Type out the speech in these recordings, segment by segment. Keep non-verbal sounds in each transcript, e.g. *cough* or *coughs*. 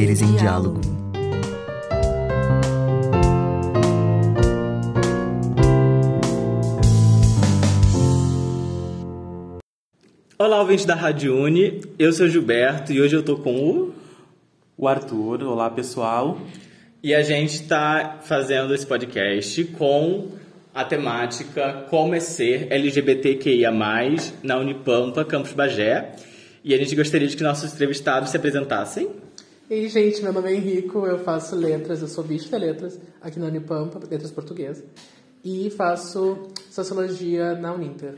Saberes em diálogo. Olá, ouvintes da Rádio Uni. Eu sou o Gilberto e hoje eu tô com o... O Arthur, olá pessoal. E a gente está fazendo esse podcast com a temática Como é ser LGBTQIA+, na Unipampa, Campus Bagé. E a gente gostaria de que nossos entrevistados se apresentassem. E gente, meu nome é Henrico, eu faço letras, eu sou bicho de letras aqui na Unipampa, letras portuguesas. E faço sociologia na Uninter.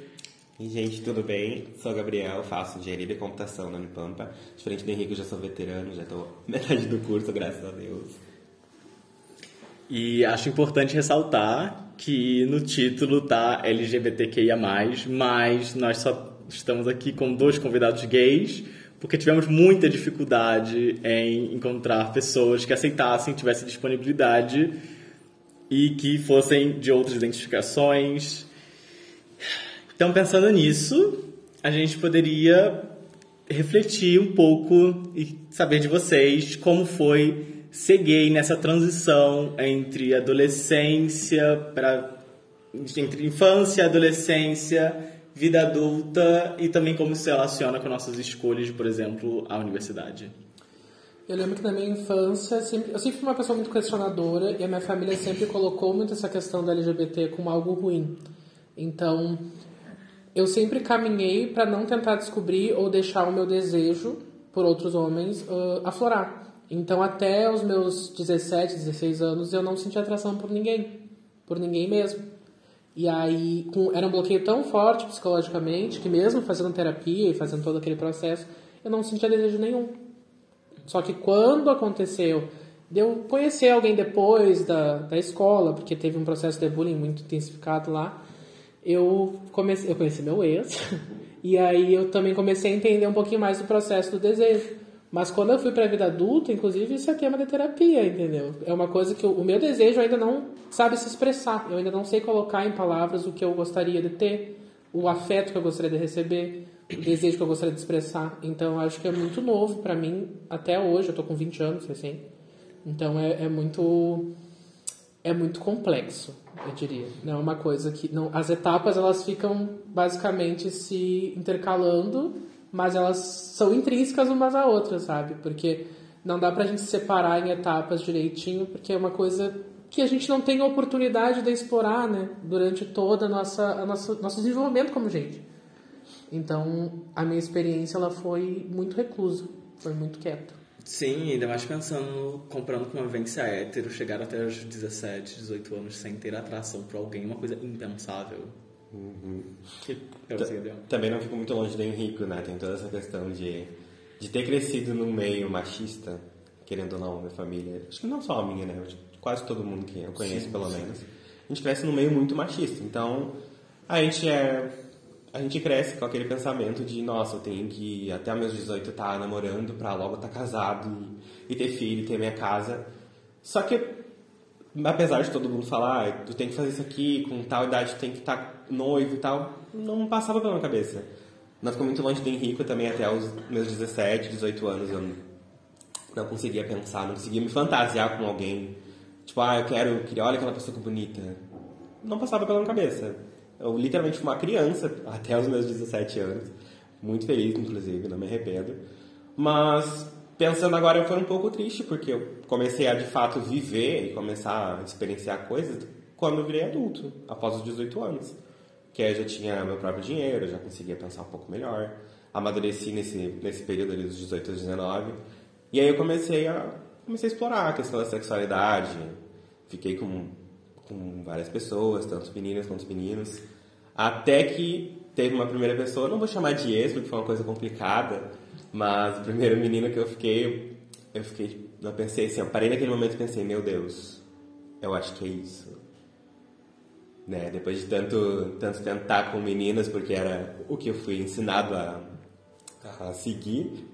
E, gente, tudo bem? Sou o Gabriel, faço engenharia de computação na Unipampa. Diferente do Henrique, eu já sou veterano, já estou *laughs* metade do curso, graças a Deus. E acho importante ressaltar que no título tá LGBTQIA+, mas nós só estamos aqui com dois convidados gays, porque tivemos muita dificuldade em encontrar pessoas que aceitassem, tivessem disponibilidade e que fossem de outras identificações. Então, pensando nisso, a gente poderia refletir um pouco e saber de vocês como foi ser gay nessa transição entre adolescência para entre infância, adolescência, vida adulta e também como se relaciona com nossas escolhas, por exemplo, a universidade. Eu lembro que na minha infância, sempre, eu sempre fui uma pessoa muito questionadora e a minha família sempre colocou muito essa questão da LGBT como algo ruim. Então, eu sempre caminhei para não tentar descobrir ou deixar o meu desejo por outros homens uh, aflorar. Então, até os meus 17, 16 anos, eu não sentia atração por ninguém, por ninguém mesmo. E aí, com, era um bloqueio tão forte psicologicamente que, mesmo fazendo terapia e fazendo todo aquele processo, eu não sentia desejo nenhum. Só que quando aconteceu de eu conhecer alguém depois da, da escola, porque teve um processo de bullying muito intensificado lá, eu comecei, eu conheci meu ex, *laughs* e aí eu também comecei a entender um pouquinho mais do processo do desejo. Mas quando eu fui para a vida adulta, inclusive, isso é tema de terapia, entendeu? É uma coisa que o meu desejo ainda não sabe se expressar. Eu ainda não sei colocar em palavras o que eu gostaria de ter, o afeto que eu gostaria de receber, o desejo que eu gostaria de expressar. Então, acho que é muito novo para mim, até hoje. Eu tô com 20 anos, assim. Então, é, é muito é muito complexo, eu diria. Não é uma coisa que não, as etapas elas ficam basicamente se intercalando mas elas são intrínsecas umas à outra, sabe? Porque não dá pra gente separar em etapas direitinho, porque é uma coisa que a gente não tem oportunidade de explorar, né? Durante toda a nossa, a nosso desenvolvimento como gente. Então, a minha experiência ela foi muito reclusa, foi muito quieta. Sim, ainda mais pensando, comprando com uma vivência hétero, chegar até os 17, 18 anos sem ter atração por alguém, uma coisa impensável. Uhum. Que Também não fico muito longe do Henrico, né? Tem toda essa questão de, de ter crescido no meio machista, querendo ou não, minha família. Acho que não só a minha, né? Quase todo mundo que eu conheço, sim, pelo sim. menos. A gente cresce no meio muito machista. Então, a gente é. A gente cresce com aquele pensamento de, nossa, eu tenho que até meus 18 estar tá namorando pra logo estar tá casado e, e ter filho, e ter minha casa. Só que apesar de todo mundo falar, ah, tu tem que fazer isso aqui, com tal idade tu tem que estar tá noivo e tal, não passava pela minha cabeça. Não ficou muito longe do Henrico também, até os meus 17, 18 anos, eu não conseguia pensar, não conseguia me fantasiar com alguém. Tipo, ah, eu quero, queria, olha aquela pessoa que bonita. Não passava pela minha cabeça. Eu literalmente fui uma criança *laughs* até os meus 17 anos. Muito feliz, inclusive, não me arrependo. Mas pensando agora foi um pouco triste, porque eu comecei a de fato viver e começar a experienciar coisas quando eu virei adulto, após os 18 anos. Que aí eu já tinha meu próprio dinheiro, já conseguia pensar um pouco melhor. Amadureci nesse, nesse período ali dos 18 aos 19. E aí eu comecei a, comecei a explorar a questão da sexualidade. Fiquei com, com várias pessoas, tanto meninas quanto meninos. Até que teve uma primeira pessoa, não vou chamar de ex, porque foi uma coisa complicada, mas o primeiro menino que eu fiquei, eu fiquei, eu pensei assim, eu parei naquele momento e pensei, meu Deus, eu acho que é isso. Né? Depois de tanto, tanto tentar com meninas, porque era o que eu fui ensinado a, a seguir,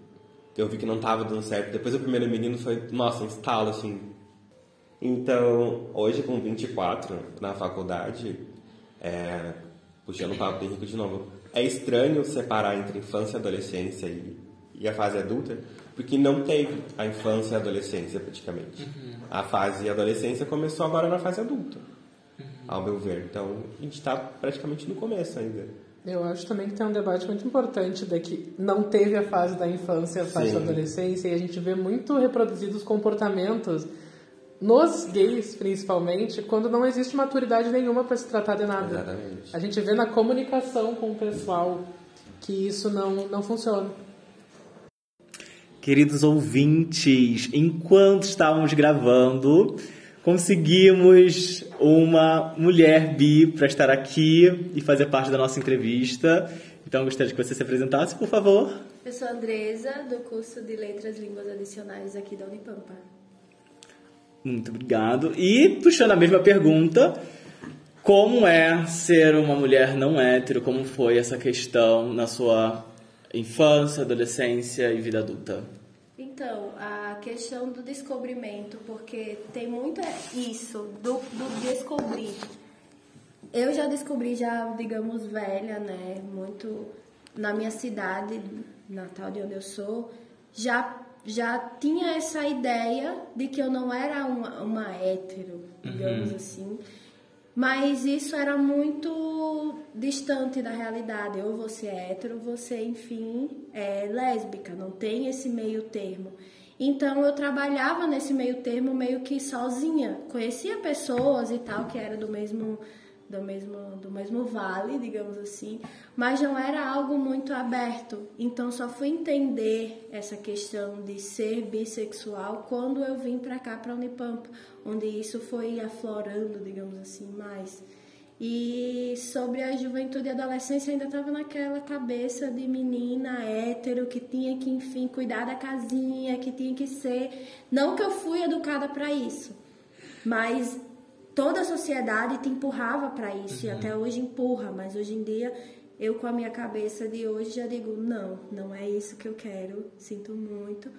eu vi que não estava dando certo. Depois o primeiro menino foi, nossa, estalo assim. Então, hoje com 24 na faculdade, é, puxando o papo do Henrique de novo, é estranho separar entre infância e adolescência e e a fase adulta, porque não teve a infância e a adolescência praticamente. A fase adolescência começou agora na fase adulta, ao meu ver. Então a gente está praticamente no começo ainda. Eu acho também que tem um debate muito importante de que não teve a fase da infância, a fase Sim. da adolescência, e a gente vê muito reproduzidos comportamentos nos gays, principalmente, quando não existe maturidade nenhuma para se tratar de nada. Exatamente. A gente vê na comunicação com o pessoal que isso não, não funciona. Queridos ouvintes, enquanto estávamos gravando, conseguimos uma mulher bi para estar aqui e fazer parte da nossa entrevista. Então, gostaria que você se apresentasse, por favor. Eu sou a Andresa, do curso de Letras e Línguas Adicionais aqui da Unipampa. Muito obrigado. E, puxando a mesma pergunta, como é ser uma mulher não hétero? Como foi essa questão na sua infância, adolescência e vida adulta? Então, a questão do descobrimento, porque tem muito isso, do, do descobrir. Eu já descobri, já, digamos, velha, né? Muito na minha cidade, natal de onde eu sou, já, já tinha essa ideia de que eu não era uma, uma hétero, digamos assim. Mas isso era muito distante da realidade. Ou você é hétero, você, enfim, é lésbica. Não tem esse meio termo. Então eu trabalhava nesse meio termo meio que sozinha. Conhecia pessoas e tal que era do mesmo do mesmo do mesmo vale, digamos assim, mas não era algo muito aberto. Então só fui entender essa questão de ser bissexual quando eu vim para cá para Unipampa, onde isso foi aflorando, digamos assim, mais. E sobre a juventude e adolescência ainda estava naquela cabeça de menina hétero que tinha que, enfim, cuidar da casinha, que tinha que ser. Não que eu fui educada para isso, mas toda a sociedade te empurrava para isso e até hoje empurra, mas hoje em dia eu com a minha cabeça de hoje já digo não, não é isso que eu quero, sinto muito.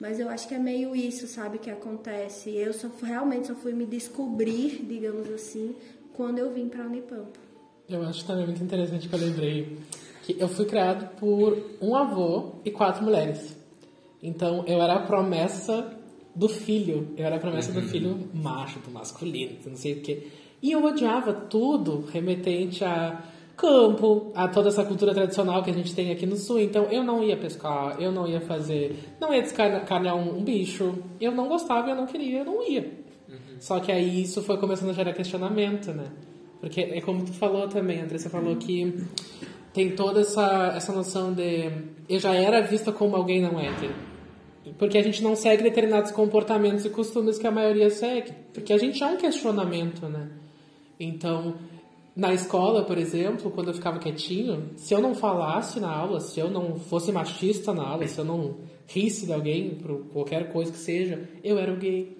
Mas eu acho que é meio isso, sabe, que acontece. Eu só realmente só fui me descobrir, digamos assim, quando eu vim para Unipampa. Eu acho também muito interessante que eu lembrei que eu fui criado por um avô e quatro mulheres. Então eu era a promessa do filho. Eu era a promessa do filho macho, do masculino, não sei o quê. E eu odiava tudo remetente a campo, a toda essa cultura tradicional que a gente tem aqui no sul. Então eu não ia pescar, eu não ia fazer, não ia descarnear um, um bicho. Eu não gostava, eu não queria, eu não ia. Só que aí isso foi começando a gerar questionamento, né? Porque é como tu falou também, André, você falou que tem toda essa, essa noção de eu já era vista como alguém não hétero. Porque a gente não segue determinados comportamentos e costumes que a maioria segue. Porque a gente é um questionamento, né? Então, na escola, por exemplo, quando eu ficava quietinho, se eu não falasse na aula, se eu não fosse machista na aula, se eu não risse de alguém por qualquer coisa que seja, eu era o gay.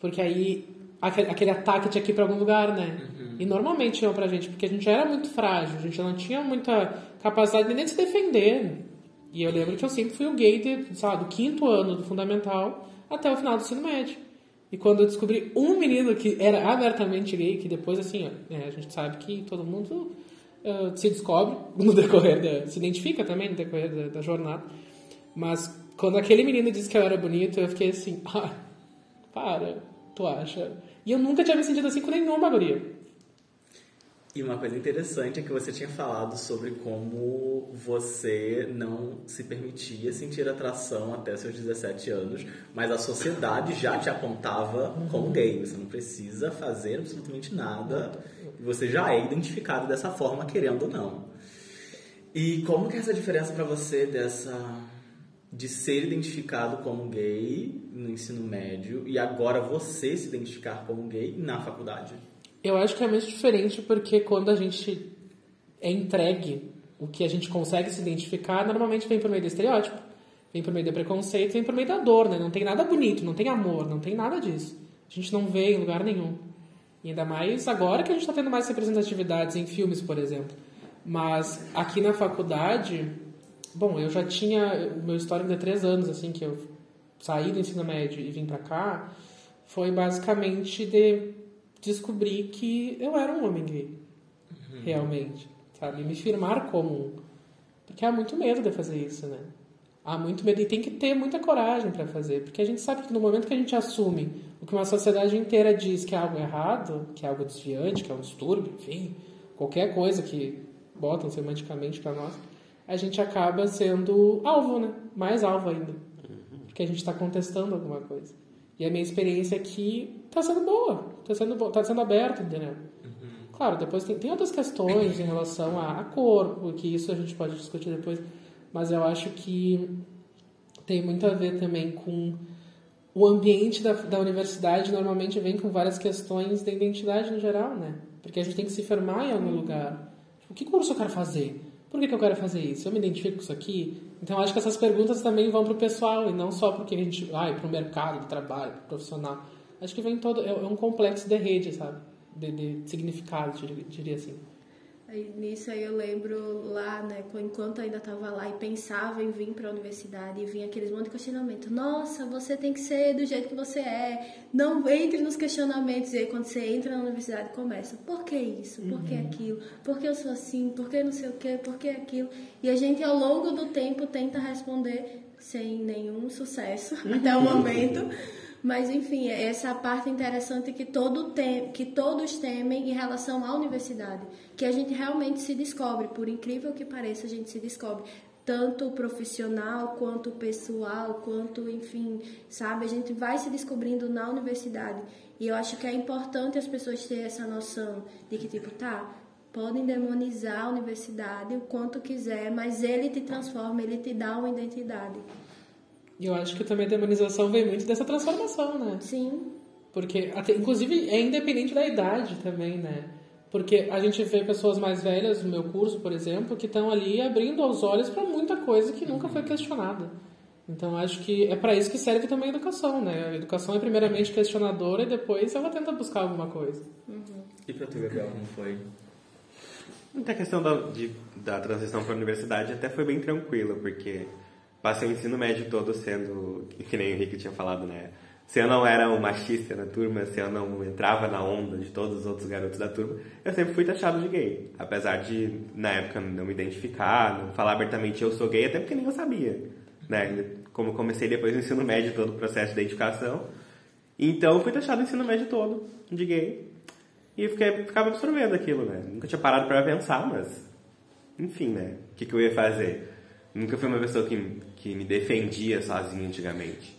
Porque aí aque- aquele ataque tinha que ir pra algum lugar, né? E normalmente iam pra gente, porque a gente era muito frágil, a gente não tinha muita capacidade nem de se defender. E eu lembro que eu sempre fui o gay de, do quinto ano do fundamental até o final do ensino médio. E quando eu descobri um menino que era abertamente gay, que depois, assim, ó, é, a gente sabe que todo mundo eh, se descobre *laughs* no decorrer da. se identifica também no decorrer da, da jornada. Mas quando aquele menino disse que eu era bonito, eu fiquei assim, *laughs* ah, para, tu acha? E eu nunca tinha me sentido assim com nenhuma guria. E uma coisa interessante é que você tinha falado sobre como você não se permitia sentir atração até seus 17 anos, mas a sociedade já te apontava como gay. Você não precisa fazer absolutamente nada. E você já é identificado dessa forma, querendo ou não. E como que é essa diferença pra você dessa de ser identificado como gay no ensino médio e agora você se identificar como gay na faculdade? Eu acho que é muito diferente porque quando a gente é entregue o que a gente consegue se identificar, normalmente vem por meio do estereótipo, vem por meio do preconceito, vem por meio da dor, né? Não tem nada bonito, não tem amor, não tem nada disso. A gente não vê em lugar nenhum. E ainda mais agora que a gente está tendo mais representatividades em filmes, por exemplo. Mas aqui na faculdade, bom, eu já tinha o meu histórico de três anos, assim, que eu saí do ensino médio e vim pra cá, foi basicamente de descobrir que eu era um homem gay. Realmente. Sabe? Me firmar como um. Porque há muito medo de fazer isso, né? Há muito medo e tem que ter muita coragem para fazer, porque a gente sabe que no momento que a gente assume o que uma sociedade inteira diz que é algo errado, que é algo desviante, que é um distúrbio, enfim, qualquer coisa que botam semanticamente para nós, a gente acaba sendo alvo, né? Mais alvo ainda. Porque a gente está contestando alguma coisa. E a minha experiência aqui está sendo boa, está sendo, bo- tá sendo aberta, entendeu? Claro, depois tem, tem outras questões em relação a, a corpo, que isso a gente pode discutir depois, mas eu acho que tem muito a ver também com o ambiente da, da universidade normalmente vem com várias questões da identidade no geral, né? Porque a gente tem que se firmar em algum lugar. Tipo, que curso eu quero fazer? Por que, que eu quero fazer isso? Eu me identifico com isso aqui? Então, eu acho que essas perguntas também vão para o pessoal e não só porque a gente vai para o mercado de trabalho, pro profissional. Acho que vem todo... É é um complexo de rede, sabe? De, de significado, diria, assim. Aí, nisso aí eu lembro lá, né, enquanto ainda estava lá e pensava em vir para a universidade e vinha aqueles monte de questionamento. Nossa, você tem que ser do jeito que você é. Não entre nos questionamentos. E aí quando você entra na universidade começa, por que isso? Por que aquilo? Por que eu sou assim? Por que não sei o quê? Por que aquilo? E a gente ao longo do tempo tenta responder sem nenhum sucesso *laughs* até o momento. *laughs* Mas enfim, é essa parte interessante que, todo tem, que todos temem em relação à universidade. Que a gente realmente se descobre, por incrível que pareça, a gente se descobre. Tanto profissional, quanto pessoal, quanto, enfim, sabe? A gente vai se descobrindo na universidade. E eu acho que é importante as pessoas terem essa noção de que, tipo, tá, podem demonizar a universidade o quanto quiser, mas ele te transforma, ele te dá uma identidade. E eu acho que também a demonização vem muito dessa transformação, né? Sim, Porque, até, inclusive, é independente da idade também, né? Porque a gente vê pessoas mais velhas no meu curso, por exemplo, que estão ali abrindo os olhos para muita coisa que nunca foi questionada. Então, acho que é para isso que serve também a educação, né? A educação é primeiramente questionadora e depois ela tenta buscar alguma coisa. E pra tu, Gabriel, como foi? Muita questão da, de, da transição para a universidade até foi bem tranquila, porque passei o ensino médio todo sendo, que nem o Henrique tinha falado, né? Se eu não era um machista na turma, se eu não entrava na onda de todos os outros garotos da turma, eu sempre fui taxado de gay. Apesar de, na época, não me identificar, não falar abertamente eu sou gay, até porque nem eu sabia, né? Como comecei depois no ensino médio, todo o processo de identificação. Então, fui taxado o ensino médio todo de gay. E fiquei, ficava absorvendo aquilo, né? Nunca tinha parado para pensar, mas... Enfim, né? O que, que eu ia fazer? Nunca fui uma pessoa que, que me defendia sozinho antigamente.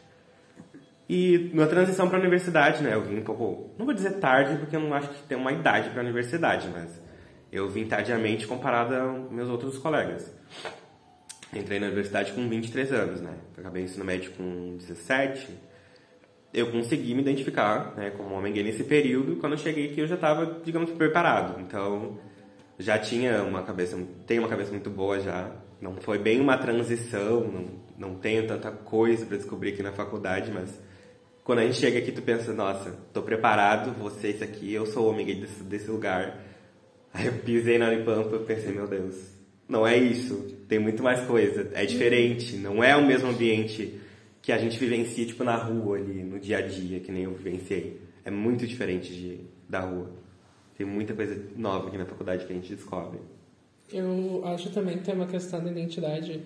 E na transição para a universidade, né? Eu vim um pouco... Não vou dizer tarde, porque eu não acho que tem uma idade para a universidade, mas... Eu vim tardiamente comparado aos meus outros colegas. Entrei na universidade com 23 anos, né? Acabei ensino médio com 17 eu consegui me identificar né, como homem gay nesse período. Quando eu cheguei aqui, eu já estava, digamos, preparado. Então, já tinha uma cabeça, tenho uma cabeça muito boa já. Não foi bem uma transição, não, não tenho tanta coisa para descobrir aqui na faculdade, mas quando a gente chega aqui, tu pensa, nossa, tô preparado, ser isso aqui, eu sou homem gay desse, desse lugar. Aí eu pisei na Unipampa e pensei, meu Deus, não é isso, tem muito mais coisa, é diferente, não é o mesmo ambiente que a gente vivencia, tipo, na rua ali, no dia a dia, que nem eu vivenciei. É muito diferente de, da rua. Tem muita coisa nova aqui na faculdade que a gente descobre. Eu acho também que tem uma questão da identidade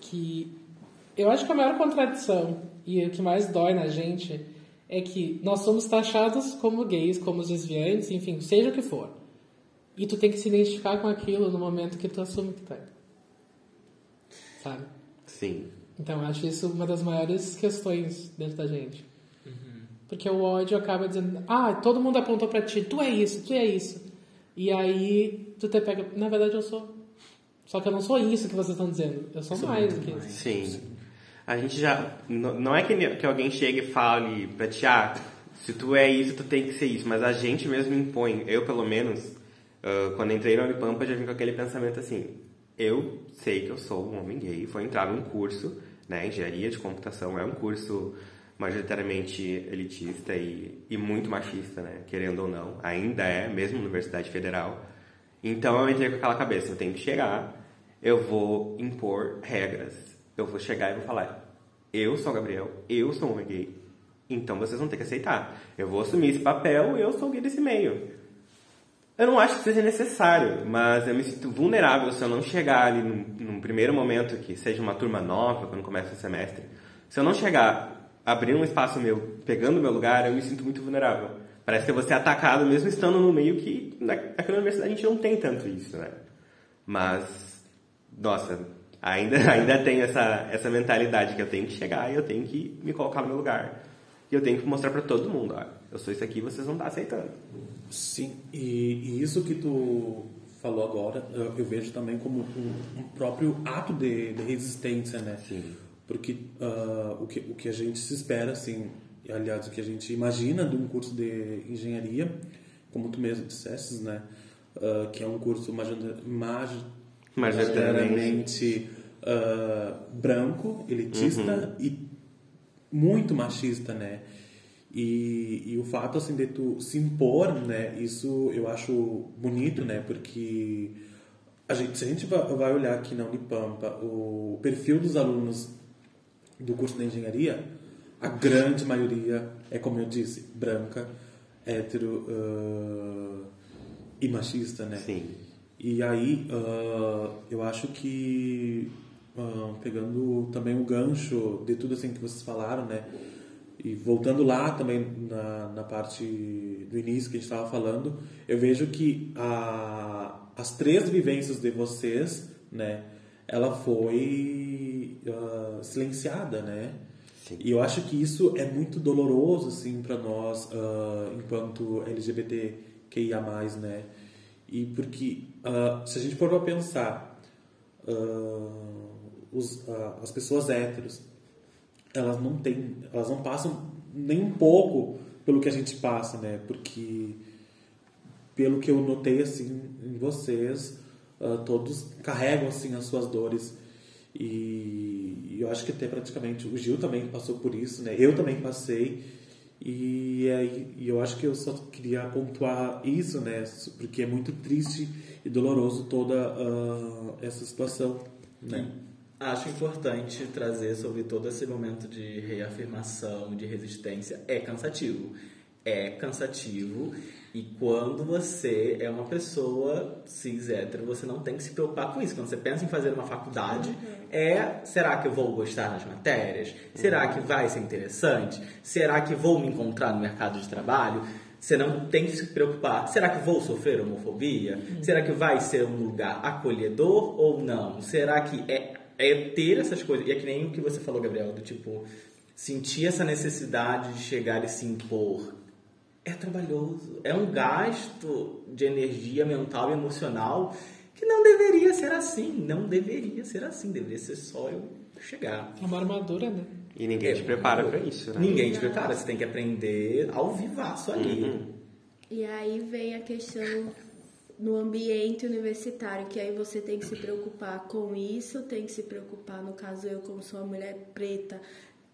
que eu acho que a maior contradição e o que mais dói na gente é que nós somos taxados como gays, como desviantes, enfim, seja o que for. E tu tem que se identificar com aquilo no momento que tu assume que tu é. Sabe? Sim. Então eu acho isso uma das maiores questões dentro da gente. Porque o ódio acaba dizendo, ah, todo mundo apontou pra ti, tu é isso, tu é isso. E aí tu te pega, na verdade eu sou. Só que eu não sou isso que vocês estão dizendo. Eu sou mais do que isso. Sim. A gente já. Não é que, que alguém chegue e fale pra ti, ah, se tu é isso, tu tem que ser isso. Mas a gente mesmo impõe. Eu, pelo menos, ah, quando entrei na Unipampa, já vim com aquele pensamento assim: eu sei que eu sou um homem gay, vou entrar num curso, né? Engenharia de computação é um curso majoritariamente elitista e, e muito machista, né? Querendo ou não, ainda é, mesmo na Universidade Federal. Então eu entrei com aquela cabeça: eu tenho que chegar, eu vou impor regras. Eu vou chegar e vou falar: eu sou Gabriel, eu sou um homem gay. Então vocês vão ter que aceitar. Eu vou assumir esse papel, eu sou gay desse meio. Eu não acho que seja necessário, mas eu me sinto vulnerável se eu não chegar ali num, num primeiro momento, que seja uma turma nova, quando começa o semestre. Se eu não chegar, abrir um espaço meu, pegando o meu lugar, eu me sinto muito vulnerável. Parece que eu vou ser atacado mesmo estando no meio que naquela universidade a gente não tem tanto isso, né? Mas, nossa, ainda, *laughs* ainda tem essa, essa mentalidade que eu tenho que chegar e eu tenho que me colocar no meu lugar. E eu tenho que mostrar para todo mundo, ó, eu sou isso aqui vocês não estão aceitando. Sim, e, e, isso que tu falou agora, eu, eu vejo também como um, um próprio ato de, de, resistência, né? Sim. Porque uh, o, que, o que a gente se espera, assim, aliás, o que a gente imagina de um curso de engenharia, como tu mesmo disseste, né? Uh, que é um curso majoritariamente uh, branco, elitista uhum. e muito machista, né? E, e o fato assim de tu se impor, né? Isso eu acho bonito, né? Porque a gente, se a gente vai olhar aqui na Unipampa o perfil dos alunos do curso de engenharia, a grande maioria é como eu disse, branca, hétero uh, e machista, né? Sim. E aí uh, eu acho que uh, pegando também o gancho de tudo assim que vocês falaram, né? E voltando lá também na, na parte do início que a gente estava falando, eu vejo que a, as três vivências de vocês, né, ela foi uh, silenciada, né? Sim. E eu acho que isso é muito doloroso, assim, para nós, uh, enquanto LGBTQIA+, né? E porque, uh, se a gente for para pensar, os, as pessoas héteros, elas não têm, elas não passam nem um pouco pelo que a gente passa, né? Porque pelo que eu notei assim em vocês, todos carregam assim as suas dores e, eu acho que até praticamente o Gil também passou por isso, né? Eu também passei e, e eu acho que eu só queria pontuar isso, né? Porque é muito triste e doloroso toda uh, essa situação, né? Acho importante trazer sobre todo esse momento de reafirmação, de resistência. É cansativo. É cansativo. E quando você é uma pessoa cis hétero, você não tem que se preocupar com isso. Quando você pensa em fazer uma faculdade, uhum. é será que eu vou gostar nas matérias? Será que vai ser interessante? Será que vou me encontrar no mercado de trabalho? Você não tem que se preocupar. Será que vou sofrer homofobia? Uhum. Será que vai ser um lugar acolhedor ou não? Será que é é ter essas coisas. E é que nem o que você falou, Gabriel, do tipo, sentir essa necessidade de chegar e se impor. É trabalhoso. É um gasto de energia mental e emocional que não deveria ser assim. Não deveria ser assim. Deveria ser só eu chegar. É uma armadura, né? E ninguém é, te prepara para isso, né? Ninguém te prepara. Você tem que aprender ao vivaço ali. Uhum. E aí vem a questão no ambiente universitário, que aí você tem que se preocupar com isso, tem que se preocupar, no caso eu como sou uma mulher preta,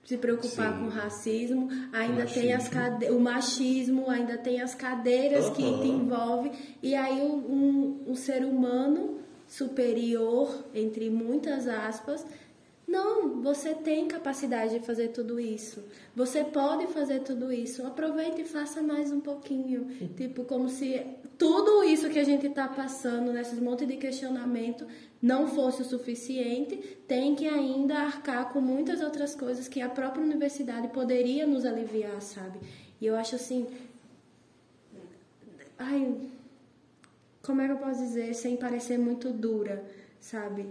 se preocupar Sim. com racismo, ainda machismo. tem as cade... o machismo, ainda tem as cadeiras uhum. que te envolvem, e aí um, um ser humano superior, entre muitas aspas, não, você tem capacidade de fazer tudo isso. Você pode fazer tudo isso. Aproveite e faça mais um pouquinho. Tipo, como se tudo isso que a gente está passando, nesses monte de questionamento, não fosse o suficiente. Tem que ainda arcar com muitas outras coisas que a própria universidade poderia nos aliviar, sabe? E eu acho assim. Ai. Como é que eu posso dizer? Sem parecer muito dura, sabe?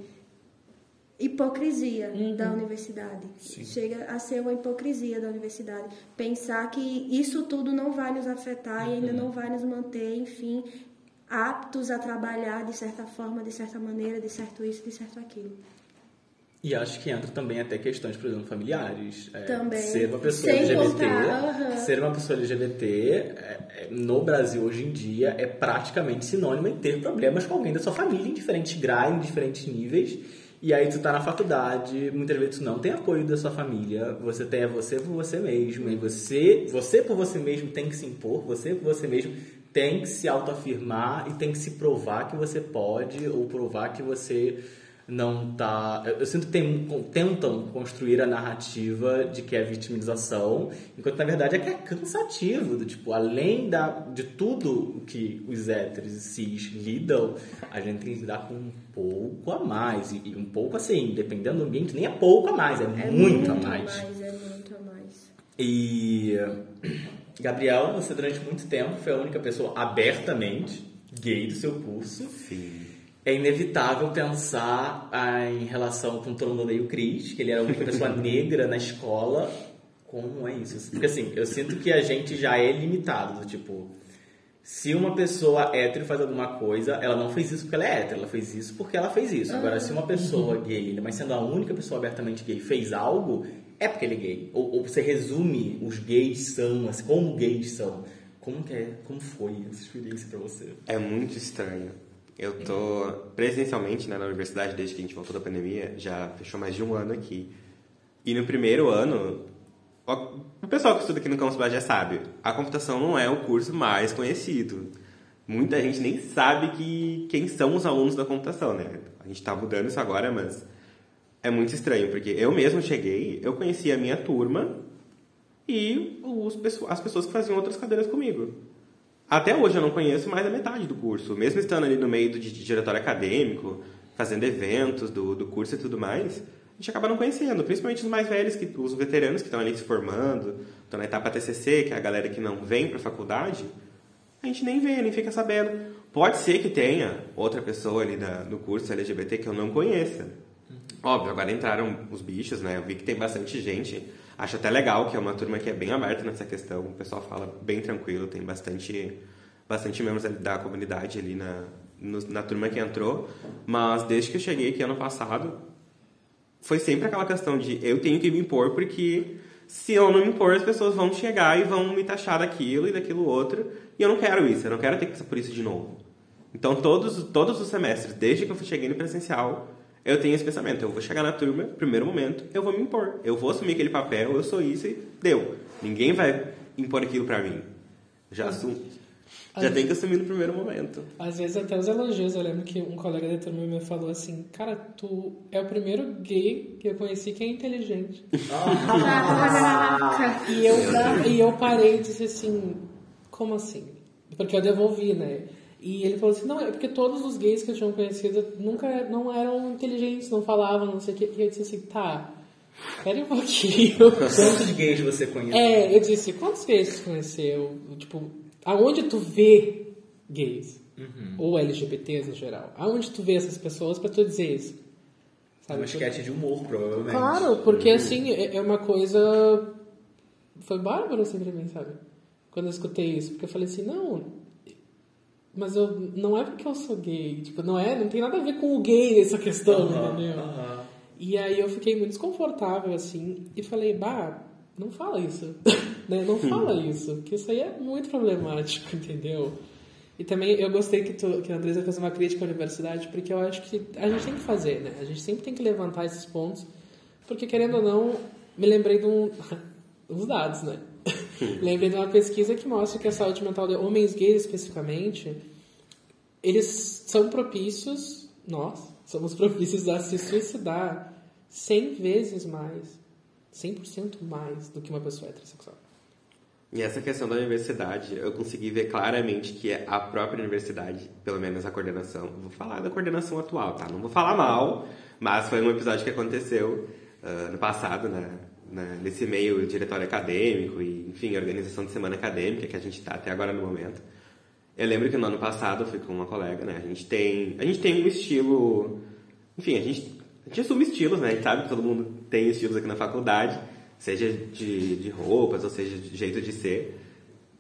Hipocrisia uhum. da universidade. Sim. Chega a ser uma hipocrisia da universidade. Pensar que isso tudo não vai nos afetar uhum. e ainda uhum. não vai nos manter, enfim, aptos a trabalhar de certa forma, de certa maneira, de certo isso, de certo aquilo. E acho que entra também até questões, por exemplo, familiares. É, também. Ser uma pessoa Sem LGBT. Contar, Ser uma pessoa LGBT é, é, no Brasil hoje em dia é praticamente sinônimo em ter problemas com alguém da sua família em diferentes graus, em diferentes níveis. E aí tu tá na faculdade, muitas vezes tu não tem apoio da sua família, você tem é você por você mesmo, e você, você por você mesmo tem que se impor, você por você mesmo tem que se autoafirmar e tem que se provar que você pode ou provar que você não tá. Eu, sinto que tem, tentam construir a narrativa de que é vitimização, enquanto na verdade é que é cansativo, do tipo, além da, de tudo que os héteros e cis lidam, a gente tem que lidar com um pouco a mais. E, e um pouco assim, dependendo do ambiente, nem é pouco a mais, é, É muito, a muito mais. É muito a mais. E Gabriel, você durante muito tempo foi a única pessoa abertamente gay do seu curso. Sim. É inevitável pensar ah, em relação com todo mundo odeia o Cris, que ele era a única pessoa *laughs* negra na escola. Como é isso? Porque assim, eu sinto que a gente já é limitado, do tipo, se uma pessoa hétero faz alguma coisa, ela não fez isso porque ela é hétero, ela fez isso porque ela fez isso. Agora, se uma pessoa gay, mas sendo a única pessoa abertamente gay, fez algo, é porque ele é gay. Ou, ou você resume os gays são, assim, como gays são. Como que é? Como foi essa experiência pra você? É muito estranho. Eu tô presencialmente né, na universidade desde que a gente voltou da pandemia, já fechou mais de um ano aqui. E no primeiro ano, o pessoal que estuda aqui no Campus Bagé sabe, a computação não é o curso mais conhecido. Muita gente nem sabe que, quem são os alunos da computação, né? A gente tá mudando isso agora, mas é muito estranho, porque eu mesmo cheguei, eu conhecia a minha turma e os, as pessoas que faziam outras cadeiras comigo. Até hoje eu não conheço mais da metade do curso. Mesmo estando ali no meio do di- diretório acadêmico, fazendo eventos do, do curso e tudo mais, a gente acaba não conhecendo. Principalmente os mais velhos, que, os veteranos que estão ali se formando, estão na etapa TCC, que é a galera que não vem para a faculdade, a gente nem vê, nem fica sabendo. Pode ser que tenha outra pessoa ali da, do curso LGBT que eu não conheça. Óbvio, agora entraram os bichos, né? Eu vi que tem bastante gente. Acho até legal que é uma turma que é bem aberta nessa questão. O pessoal fala bem tranquilo, tem bastante, bastante membros da comunidade ali na, na turma que entrou. Mas desde que eu cheguei aqui ano passado, foi sempre aquela questão de eu tenho que me impor porque se eu não me impor, as pessoas vão chegar e vão me taxar daquilo e daquilo outro. E eu não quero isso, eu não quero ter que passar por isso de novo. Então, todos, todos os semestres, desde que eu cheguei no presencial, eu tenho esse pensamento. Eu vou chegar na turma, primeiro momento, eu vou me impor. Eu vou assumir aquele papel, eu sou isso e deu. Ninguém vai impor aquilo pra mim. Já assumo. Já tem que assumir no primeiro momento. Às vezes até os elogios. Eu lembro que um colega da turma me falou assim, cara, tu é o primeiro gay que eu conheci que é inteligente. Caraca! E eu, e eu parei e disse assim, como assim? Porque eu devolvi, né? E ele falou assim, não, é porque todos os gays que eu tinha conhecido nunca não eram inteligentes, não falavam, não sei o quê. E eu disse assim, tá, espere um pouquinho. *laughs* Quantos gays você conhece? É, eu disse, quantos gays você conheceu? Tipo, aonde tu vê gays? Ou LGBTs no geral? Aonde tu vê essas pessoas pra tu dizer isso? É uma esquete de humor, provavelmente. Claro, porque assim, é é uma coisa. Foi bárbaro assim pra mim, sabe? Quando eu escutei isso. Porque eu falei assim, não. Mas eu. Não é porque eu sou gay. Tipo, não é. Não tem nada a ver com o gay essa questão, Aham, entendeu? aham. E aí eu fiquei muito desconfortável, assim, e falei, bah, não fala isso. *laughs* né? Não fala isso, que isso aí é muito problemático, entendeu? E também eu gostei que, tu, que a Andresa fez uma crítica à universidade, porque eu acho que a gente tem que fazer, né? A gente sempre tem que levantar esses pontos, porque querendo ou não, me lembrei de um, *laughs* uns dados, né? *coughs* lembrei de uma pesquisa que mostra que a saúde mental de homens gays especificamente, eles são propícios, nós somos *laughs* propícios a se suicidar 100 vezes mais, 100% mais do que uma pessoa heterossexual. E essa questão da universidade, eu consegui ver claramente que é a própria universidade, pelo menos a coordenação, vou falar da coordenação atual, tá? Não vou falar mal, mas foi um episódio que aconteceu ah, no passado, né? Na- nesse meio diretório acadêmico e, enfim, organização de semana acadêmica que a gente está até agora no momento. Eu lembro que no ano passado eu fui com uma colega, né? A gente tem, a gente tem um estilo, enfim, a gente, a gente assume estilos, né? A gente sabe que todo mundo tem estilos aqui na faculdade, seja de, de roupas ou seja de jeito de ser.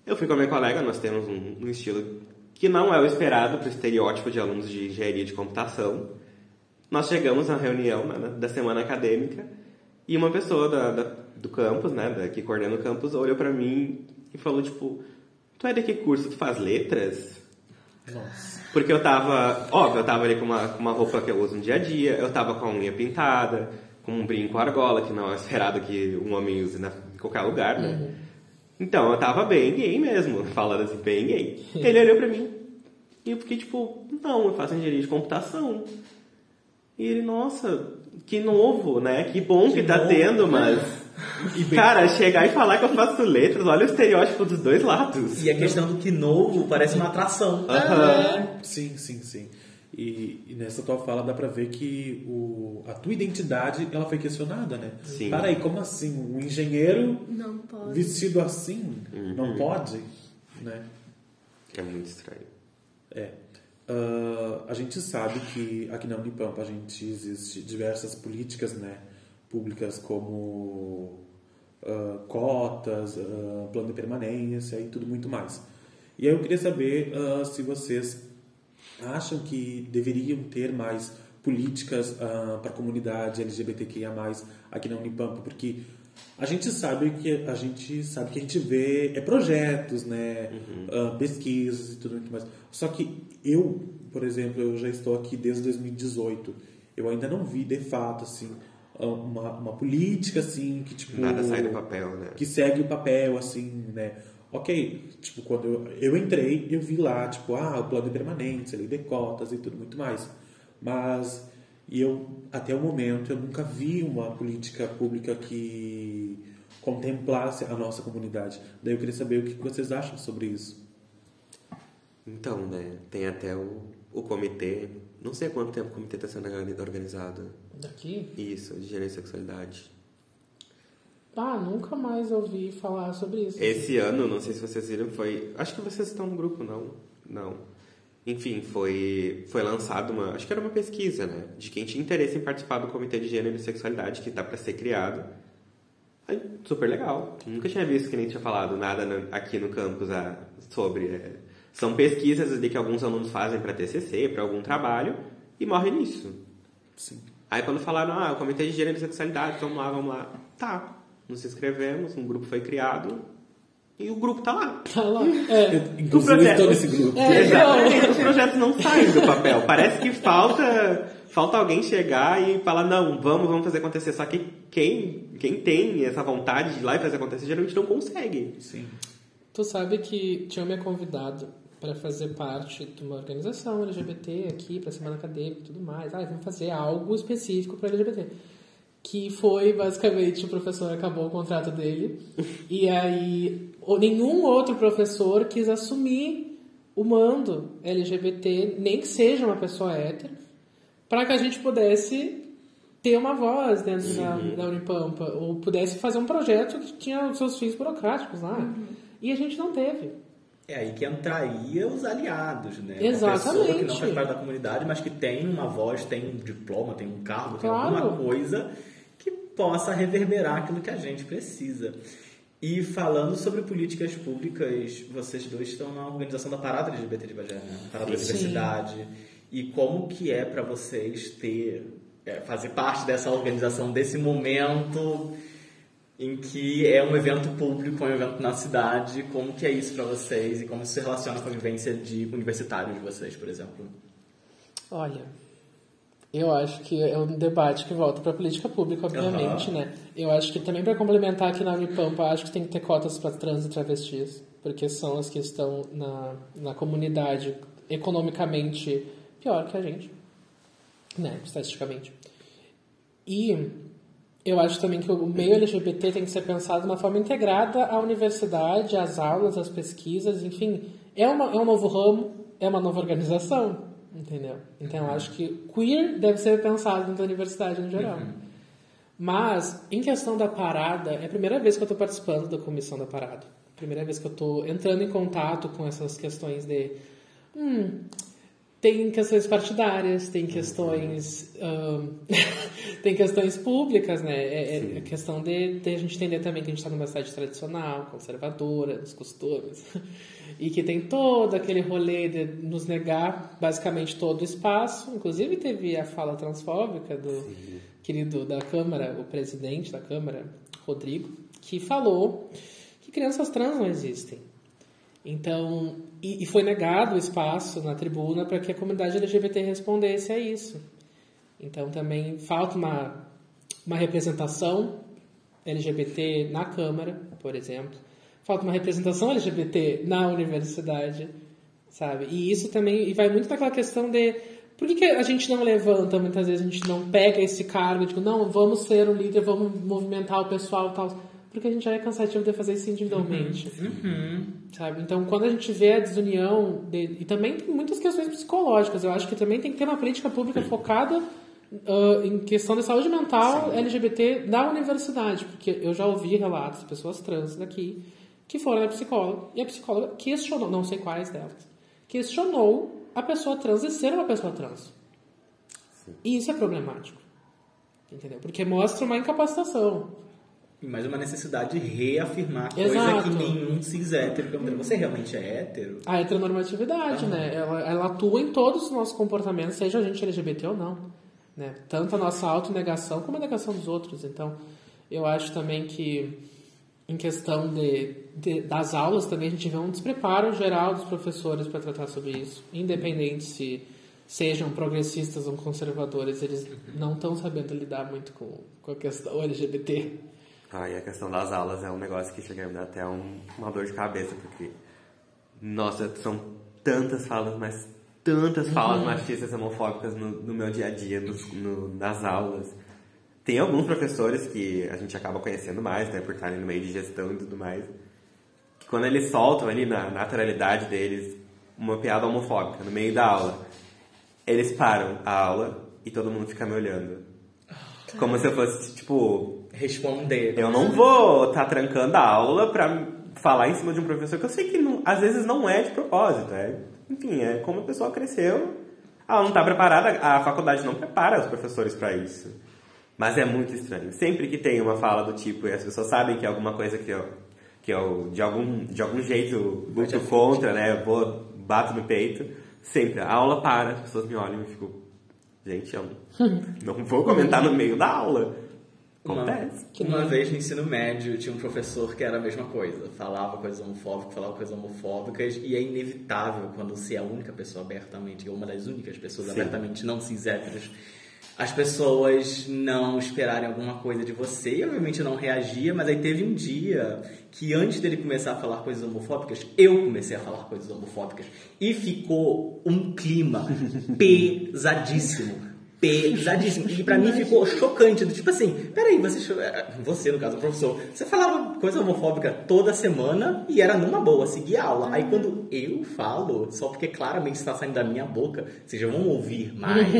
Eu fui com a minha colega, nós temos um, um estilo que não é o esperado para o estereótipo de alunos de engenharia de computação. Nós chegamos na reunião né, da semana acadêmica e uma pessoa da, da- do campus, né, da, que coordena o campus, olhou para mim e falou, tipo, tu é de que curso? Tu faz letras? Porque eu tava, óbvio, eu tava ali com uma, com uma roupa que eu uso no dia a dia, eu tava com a unha pintada, com um brinco argola, que não é esperado que um homem use na, em qualquer lugar, né? Então, eu tava bem gay mesmo, *laughs* falando assim, bem gay. Ele olhou pra mim e eu fiquei tipo, não, eu faço engenharia de computação. E ele, nossa, que novo, né? Que bom que, tá novo. tendo, mas. Cara, chegar e falar que eu faço letras, olha o estereótipo dos dois lados. E a questão do que novo parece uma atração. Aham. Sim, sim, sim. E, e nessa tua fala dá pra ver que o, a tua identidade ela foi questionada, né? Sim. Para aí, como assim? Um engenheiro Não pode. vestido assim Uhum. não pode? Né? É muito estranho. É. Ah, a gente sabe que aqui na Unipampa a gente existe diversas políticas né, públicas como ah, cotas, ah, plano de permanência e tudo muito mais. E aí eu queria saber ah, se vocês acham que deveriam ter mais políticas para a comunidade LGBTQIA+, aqui na Unipampa, porque a gente sabe que a gente sabe que a gente vê é projetos, né, ah, pesquisas e tudo muito mais. Só que eu, por exemplo, eu já estou aqui desde 2018. Eu ainda não vi de fato assim ah, uma, uma política assim que tipo Nada sai do papel, né? que segue o papel, assim, né? Ok, tipo, quando eu, eu entrei, eu vi lá, tipo, ah, o plano de permanência, lei de cotas e tudo muito mais. Mas, eu, até o momento, eu nunca vi uma política pública que contemplasse a nossa comunidade. Daí eu queria saber o que vocês acham sobre isso. Então, né? Tem até o, o comitê. Não sei há quanto tempo o comitê está sendo organizado. Daqui? Isso, de gênero e sexualidade. Ah, nunca mais ouvi falar sobre isso. Esse ano, não sei se vocês viram, foi. Acho que vocês estão no grupo, não? Não. Enfim, foi, foi lançado uma. Acho que era uma pesquisa, né? De quem tinha interesse em participar do Comitê de Gênero e Sexualidade, que está para ser criado. Aí, super legal. Nunca tinha visto que nem tinha falado nada aqui no campus ah, sobre. É, são pesquisas ali que alguns alunos fazem para TCC, para algum trabalho, e morre nisso. Sim. Aí quando falaram, ah, o Comitê de Gênero e Sexualidade, vamos lá, vamos lá. Tá. Nos inscrevemos, um grupo foi criado e o grupo tá lá. Tá lá. *laughs* É. Inclusive, projeto. estou nesse grupo. É, Exatamente, os projetos não saem do papel. Parece que falta, falta alguém chegar e falar, não, vamos, vamos fazer acontecer. Só que quem, quem tem essa vontade de ir lá e fazer acontecer, geralmente não consegue. Sim. Tu sabe que tinha me convidado para fazer parte de uma organização LGBT aqui, para semana acadêmica e tudo mais. Ah, vamos fazer algo específico para LGBT. Que foi, basicamente, o professor acabou o contrato dele. e aí, nenhum outro professor quis assumir o mando LGBT, nem que seja uma pessoa hétero, para que a gente pudesse ter uma voz dentro da, da Unipampa, ou pudesse fazer um projeto que tinha os seus fins burocráticos lá. E a gente não teve. É aí que entraria os aliados, né? Exatamente. Uma pessoa que não faz parte da comunidade, mas que tem uma voz, tem um diploma, tem um cargo, Claro. tem alguma coisa que possa reverberar aquilo que a gente precisa. E falando sobre políticas públicas, vocês dois estão na organização da Parada LGBT de Bagé, né? Parada da. Diversidade. E como que é para vocês ter, é, fazer parte dessa organização, desse momento em que é um evento público, é um evento na cidade, como que é isso para vocês e como isso se relaciona com a vivência de universitários de vocês, por exemplo? Olha, eu acho que é um debate que volta para a política pública, obviamente, né? Eu acho que também para complementar aqui na Unipampa, acho que tem que ter cotas para trans e travestis, porque são as que estão na, na comunidade economicamente pior que a gente, né? Estatisticamente. E eu acho também que o meio LGBT tem que ser pensado de uma forma integrada à universidade, às aulas, às pesquisas, enfim. É, uma, é um novo ramo, é uma nova organização, entendeu? Então eu acho que queer deve ser pensado da universidade no geral. Mas, em questão da parada, é a primeira vez que eu estou participando da comissão da parada. Primeira vez que eu estou entrando em contato com essas questões de. Hum, tem questões partidárias, tem questões. ahn, *laughs* tem questões públicas, né? É, é- questão de, de a gente entender também que a gente está numa cidade tradicional, conservadora, dos costumes. *laughs* E que tem todo aquele rolê de nos negar basicamente todo o espaço. Inclusive teve a fala transfóbica do querido da Câmara, o presidente da Câmara, Rodrigo, que falou que crianças trans não existem. Então, e, e foi negado o espaço na tribuna para que a comunidade LGBT respondesse a isso. Então, também falta uma, uma representação LGBT na Câmara, por exemplo. Falta uma representação LGBT na universidade, sabe? E isso também e vai muito naquela questão de Por que, que a gente não levanta, muitas vezes a gente não pega esse cargo, tipo, não, vamos ser o líder, vamos movimentar o pessoal tal. Porque a gente já é cansativo de fazer isso individualmente. Sabe? Então, quando a gente vê a desunião, de- e também tem muitas questões psicológicas, eu acho que também tem que ter uma política pública focada ah, em questão de saúde mental LGBT da universidade, porque eu já ouvi relatos de pessoas trans daqui que foram na psicóloga e a psicóloga questionou, não sei quais delas, questionou a pessoa trans de ser uma pessoa trans. E isso é problemático. Entendeu? Porque mostra uma incapacitação. Mas uma necessidade de reafirmar Exato. coisa que nenhum cis hétero pergunta. Você realmente é hétero? A heteronormatividade, né? Ela, ela atua em todos os nossos comportamentos, seja a gente LGBT ou não. Né? Tanto a nossa autonegação como a negação dos outros. Então, eu acho também que, em questão de, de- das aulas, também a gente vê um despreparo geral dos professores para tratar sobre isso. Independente se sejam progressistas ou conservadores, eles não estão sabendo lidar muito com, com a questão LGBT. Ah, e a questão das aulas é um negócio que chega a me dar até um- uma dor de cabeça, porque, nossa, são tantas falas, mas tantas falas machistas e homofóbicas no, no meu dia a dia, nos- no- nas aulas. Tem alguns professores que a gente acaba conhecendo mais, né, por estarem no meio de gestão e tudo mais, que quando eles soltam ali na naturalidade deles uma piada homofóbica no meio da aula, eles param a aula e todo mundo fica me olhando. Como se eu fosse, tipo, Responder. eu não vou estar trancando a aula pra falar em cima de um professor que eu sei que não- às vezes não é de propósito. É, enfim, é como a pessoa cresceu. Ela não está preparada, a faculdade não prepara os professores para isso. Mas é muito estranho. Sempre que tem uma fala do tipo e as pessoas sabem que é alguma coisa que eu, que eu de, algum, de algum jeito luto contra, né? Eu vou, bato no peito. Sempre. A aula para, as pessoas me olham e eu fico. Gente, eu *laughs* não vou comentar no meio da aula. Acontece. Uma, uma vez no ensino médio tinha um professor que era a mesma coisa. Falava coisas homofóbicas, falava coisas homofóbicas. E é inevitável quando você é a única pessoa abertamente, ou uma das únicas pessoas Sim. abertamente não cis héteros, as pessoas não esperarem alguma coisa de você. E obviamente eu não reagia, mas aí teve um dia que antes dele começar a falar coisas homofóbicas, eu comecei a falar coisas homofóbicas. E ficou um clima *laughs* pesadíssimo. Pesadíssimo. E pra mim ficou chocante. Do tipo assim, peraí, você, eh, você no caso, o professor, você falava coisa homofóbica toda semana e era numa boa, seguia a aula. Aí quando eu falo, só porque claramente está saindo da minha boca, vocês já vão ouvir mais.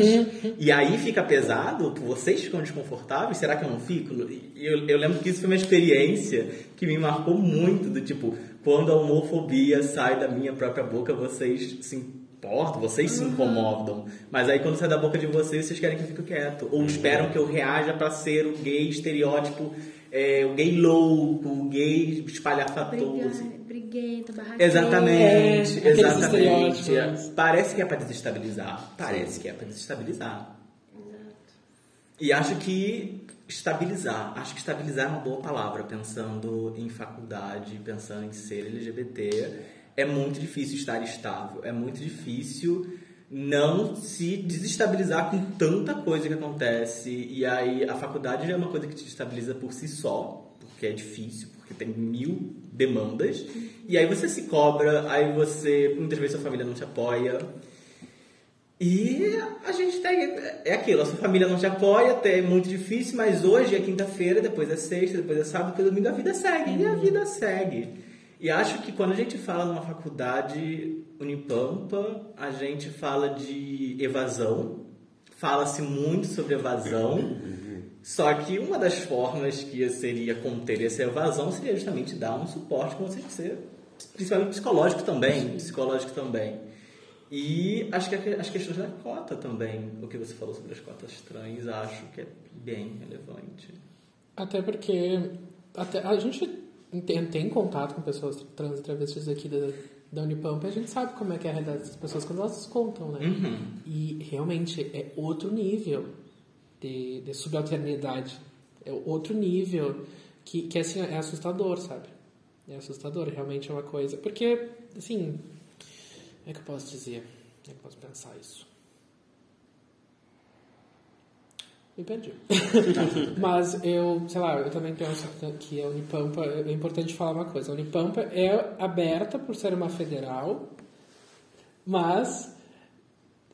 E aí fica pesado, vocês ficam desconfortáveis, será que eu não fico? Eu, eu lembro que isso foi uma experiência que me marcou muito, do tipo, quando a homofobia sai da minha própria boca, vocês se importam, vocês se incomodam. Mas aí quando sai da boca de vocês, vocês querem que eu fique quieto. Ou esperam que eu reaja pra ser o gay estereótipo, é, o gay louco, o gay espalhafatoso. Briguento, barraqueiro. Exatamente, É, exatamente. estereótipos. Parece que é pra desestabilizar. Parece que é pra desestabilizar. E acho que estabilizar, acho que estabilizar é uma boa palavra, pensando em faculdade, pensando em ser LGBT. É muito difícil estar estável, é muito difícil não se desestabilizar com tanta coisa que acontece. E aí a faculdade já é uma coisa que te estabiliza por si só, porque é difícil, porque tem mil demandas. E aí você se cobra, aí você, muitas vezes sua família não te apoia. E a gente tem. É aquilo, a sua família não te apoia, até é muito difícil, mas hoje é quinta-feira, depois é sexta, depois é sábado, depois é domingo, a vida segue. E a vida segue. E acho que quando a gente fala numa faculdade Unipampa, a gente fala de evasão, fala-se muito sobre evasão, só que uma das formas que seria conter essa evasão seria justamente dar um suporte, como você disse, principalmente psicológico também, psicológico também. E acho que as questões da cota também, o que você falou sobre as cotas trans, acho que é bem relevante. Até porque até, a gente tem, contato com pessoas trans e travestis aqui da, da Unipamp e a gente sabe como é que é a realidade das pessoas quando elas contam, né? E realmente é outro nível de, de subalternidade. É outro nível que, que assim, é assustador, sabe? É assustador, realmente é uma coisa. Porque, assim, como é que eu posso dizer? Como é que eu posso pensar isso? Me perdi. *laughs* Mas eu, sei lá, eu também penso que a Unipampa, é importante falar uma coisa. A Unipampa é aberta por ser uma federal, mas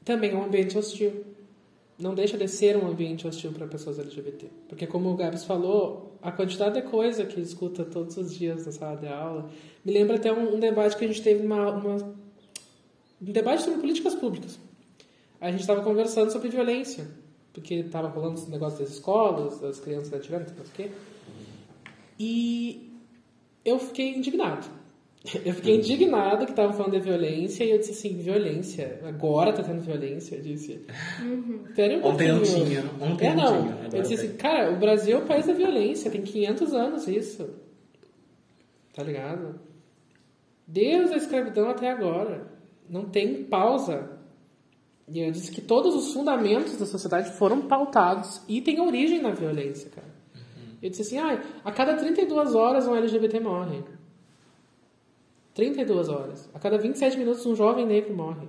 também é um ambiente hostil. Não deixa de ser um ambiente hostil para pessoas LGBT. Porque, como o Gabs falou, a quantidade de coisa que escuta todos os dias na sala de aula me lembra até um, um debate que a gente teve uma, uma um debate sobre políticas públicas. A gente estava conversando sobre violência, porque estava rolando esse negócio das escolas, das crianças atirando, não sei o quê. E eu fiquei indignado. *laughs* Eu fiquei indignado que estavam falando de violência e eu disse assim, violência? Agora tá tendo violência? Eu disse. Pera um Ontem não tinha, ontem é, não não. tinha, Eu disse tem. assim, cara, o Brasil é o país da violência, tem 500 anos isso. Tá ligado? Desde a escravidão até agora. Não tem pausa. E eu disse que todos os fundamentos da sociedade foram pautados e têm origem na violência, cara. Eu disse assim, ah, a cada 32 horas um LGBT morre. 32 horas. A cada 27 minutos um jovem negro morre.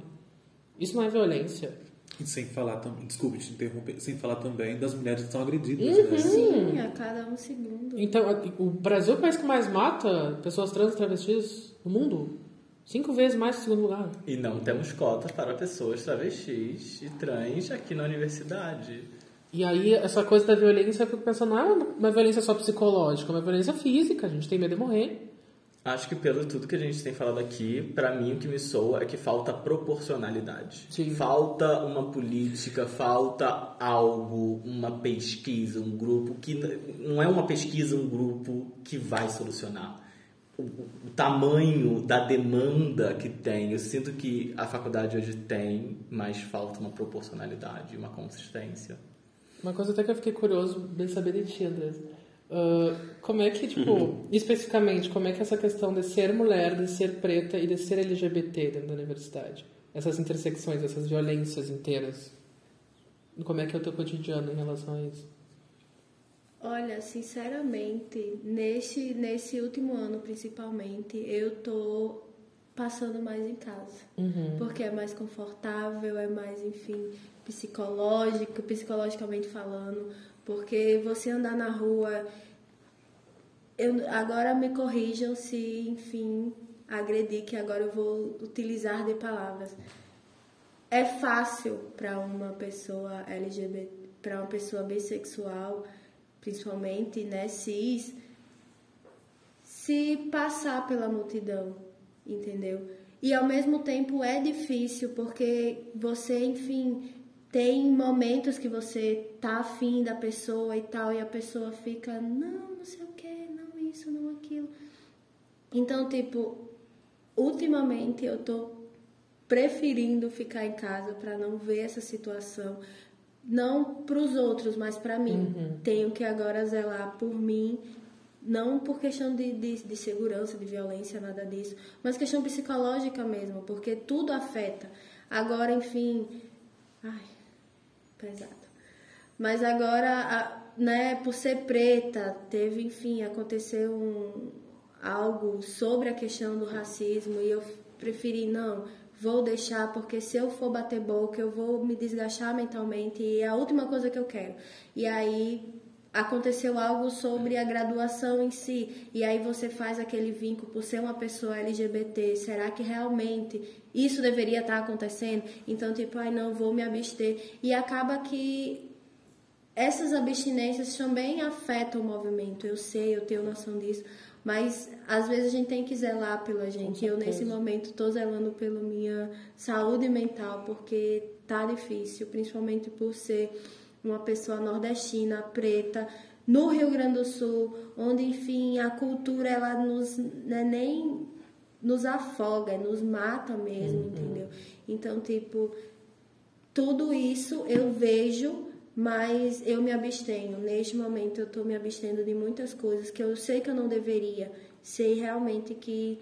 Isso não é violência. E sem falar também, desculpe te interromper, sem falar também das mulheres que são agredidas, Uhum. né? Sim, a cada um segundo. Então, o Brasil é o país que mais mata pessoas trans e travestis no mundo. Cinco vezes mais que o segundo lugar. E não temos cotas para pessoas travestis e trans aqui na universidade. E aí, essa coisa da violência, eu fico pensando, não é uma, violência só psicológica, é uma violência física. A gente tem medo de morrer. Acho que pelo tudo que a gente tem falado aqui, pra mim o que me soa é que falta proporcionalidade. Sim. Falta uma política, falta algo, uma pesquisa, um grupo que não é uma pesquisa, um grupo que vai solucionar. O, tamanho da demanda que tem, eu sinto que a faculdade hoje tem, mas falta uma proporcionalidade, uma consistência. Uma coisa até que eu fiquei curioso de saber de ti, Andrés. Ah, como é que, tipo, especificamente, como é que essa questão de ser mulher, de ser preta e de ser LGBT dentro da universidade? Essas intersecções, essas violências inteiras. Como é que é o teu cotidiano em relação a isso? Olha, sinceramente, nesse, nesse último ano principalmente, eu tô passando mais em casa. Porque é mais confortável, é mais, enfim, psicológico, psicologicamente falando. Porque você andar na rua. Eu, agora me corrijam se, enfim, agredir, que agora eu vou utilizar de palavras. É fácil para uma pessoa LGBT, para uma pessoa bissexual, principalmente, né, cis, se passar pela multidão, entendeu? E ao mesmo tempo é difícil porque você, enfim, tem momentos que você tá afim da pessoa e tal, e a pessoa fica, não, não sei o que, não isso, não aquilo. Então, tipo, ultimamente eu tô preferindo ficar em casa para não ver essa situação, não para os outros, mas para mim. Tenho que agora zelar por mim, não por questão de, de, de segurança, de violência, nada disso, mas questão psicológica mesmo, porque tudo afeta. Agora, enfim, ai, pesado. Mas agora, a- né, por ser preta, teve, enfim, aconteceu um, algo sobre a questão do racismo e eu preferi, não, vou deixar, porque se eu for bater boca, eu vou me desgastar mentalmente e é a última coisa que eu quero. E aí aconteceu algo sobre a graduação em si, e aí você faz aquele vínculo por ser uma pessoa LGBT, será que realmente isso deveria estar acontecendo? Então, tipo, ai não, vou me abster. E acaba que essas abstinências também afetam o movimento, eu sei, eu tenho noção disso, mas às vezes a gente tem que zelar pela gente. Eu, nesse momento, estou zelando pela minha saúde mental, porque tá difícil, principalmente por ser uma pessoa nordestina, preta, no Rio Grande do Sul, onde, enfim, a cultura, ela nos, né, nem nos afoga, nos mata mesmo, entendeu? Então, tipo, tudo isso eu vejo, mas eu me abstenho. Neste momento eu estou me abstendo de muitas coisas que eu sei que eu não deveria. Sei realmente que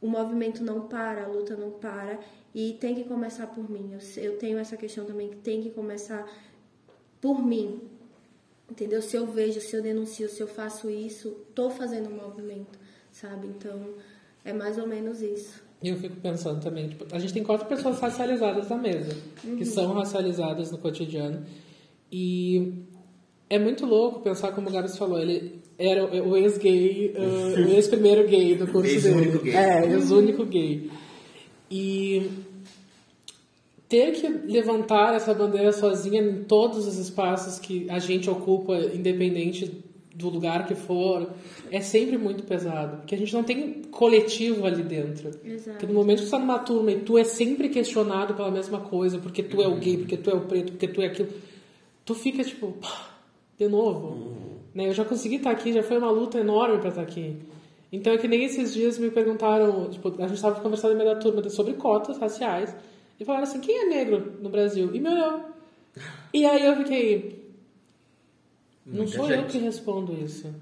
o movimento não para, a luta não para e tem que começar por mim. Eu, eu tenho essa questão também que tem que começar por mim. Entendeu? Se eu vejo, se eu denuncio, se eu faço isso, tô fazendo um movimento, sabe? Então, é mais ou menos isso. E eu fico pensando também, tipo, a gente tem quatro pessoas racializadas na mesa, que são racializadas no cotidiano. E é muito louco pensar como o Gabs falou, ele era o ex-gay, uh, o ex-primeiro gay do curso Ex-único dele. gay. É, ex-único gay. E ter que levantar essa bandeira sozinha em todos os espaços que a gente ocupa, independente do lugar que for, é sempre muito pesado. Porque a gente não tem coletivo ali dentro. Exato. Porque no momento que tu tá numa turma e tu é sempre questionado pela mesma coisa, porque tu é o gay, porque tu é o preto, porque tu é aquilo, tu fica tipo, pá, de novo. Né? Eu já consegui estar aqui, já foi uma luta enorme para estar aqui. Então é que nem esses dias me perguntaram, tipo, a gente estava conversando no meio da turma sobre cotas raciais, e falaram assim, quem é negro no Brasil? E me olhou. E aí eu fiquei, não Muita sou eu gente. que respondo isso.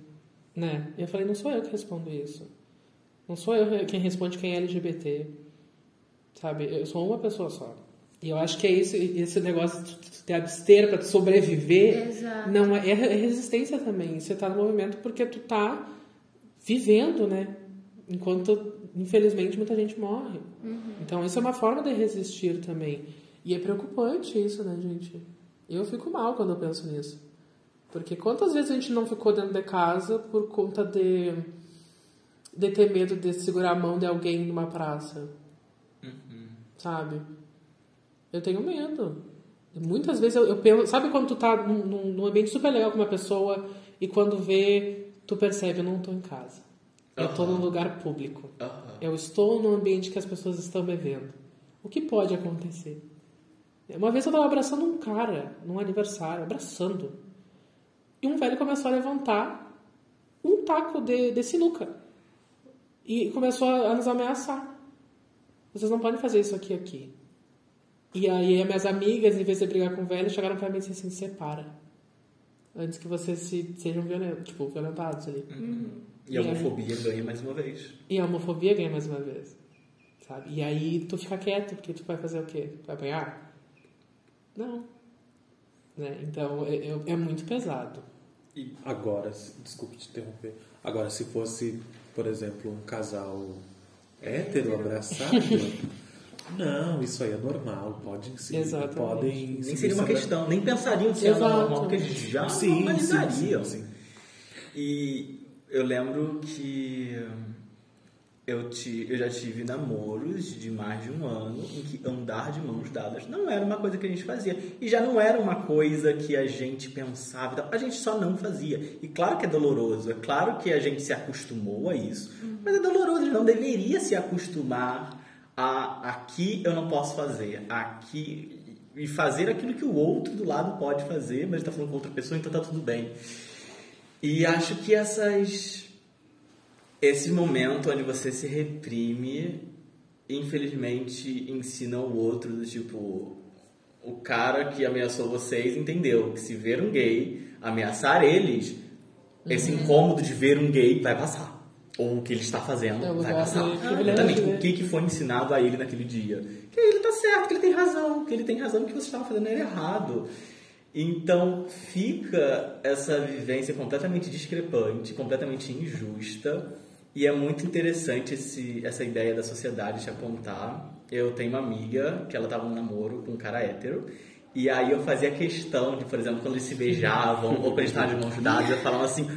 Né? E eu falei, não sou eu que respondo isso. Não sou eu quem responde quem é LGBT. Sabe? Eu sou uma pessoa só. E eu acho que é isso, esse negócio de tu te abster para sobreviver, Exato. não é, é resistência também. Você tá no movimento porque tu tá vivendo, né? Enquanto, infelizmente, muita gente morre. Então, isso é uma forma de resistir também. E é preocupante isso, né, gente? Eu fico mal quando eu penso nisso. Porque quantas vezes a gente não ficou dentro de casa por conta de, de ter medo de segurar a mão de alguém numa praça? Sabe? Eu tenho medo. Muitas vezes eu, eu penso. Sabe quando tu tá num, num- ambiente super legal com uma pessoa e quando vê, tu percebe, eu não tô em casa. Eu tô Aham. num lugar público. Eu estou num ambiente que as pessoas estão me vendo. O que pode acontecer? Uma vez eu tava abraçando um cara num aniversário, abraçando. E um velho começou a levantar um taco de, de sinuca. E começou a, a nos ameaçar. Vocês não podem fazer isso aqui aqui. E aí as minhas amigas, em vez de brigar com o velho, chegaram pra mim e disseram assim, separa. Antes que vocês se, sejam violentos, tipo, violentados ali. E a homofobia ganha mais uma vez. E a homofobia ganha mais uma vez. Sabe? E aí tu fica quieto, porque tu vai fazer o quê? Vai apanhar? Não. Né? Então é, é- é muito pesado. Agora, se- desculpe te interromper. Agora, se fosse, por exemplo, um casal hétero abraçado, *laughs* não, isso aí é normal. Podem se Exatamente. podem Nem se seria uma questão, nem pensariam se era Exato. normal, porque já Sim, normalizariam. sim, sim, sim. E eu lembro que eu, ti, eu já tive namoros de mais de um ano em que andar de mãos dadas não era uma coisa que a gente fazia. E já não era uma coisa que a gente pensava, a gente só não fazia. E claro que é doloroso, é claro que a gente se acostumou a isso, mas é doloroso, a gente não deveria se acostumar a aqui eu não posso fazer, aqui e fazer aquilo que o outro do lado pode fazer, mas está falando com outra pessoa, então tá tudo bem. E acho que essas esse momento onde você se reprime, infelizmente ensina o outro do tipo o cara que ameaçou vocês entendeu que se ver um gay ameaçar eles, esse incômodo de ver um gay vai passar. Ou o que ele está fazendo É vai passar. Exatamente. né? O que, que foi ensinado a ele naquele dia? Que ele tá certo, que ele tem razão, que ele tem razão, que você estava fazendo era errado. Então fica essa vivência completamente discrepante, completamente injusta, e é muito interessante esse, essa ideia da sociedade te apontar. Eu tenho uma amiga que ela estava num namoro com um cara hétero, e aí eu fazia questão de, por exemplo, quando eles se beijavam ou quando eles estavam de mãos dadas, eu falava assim: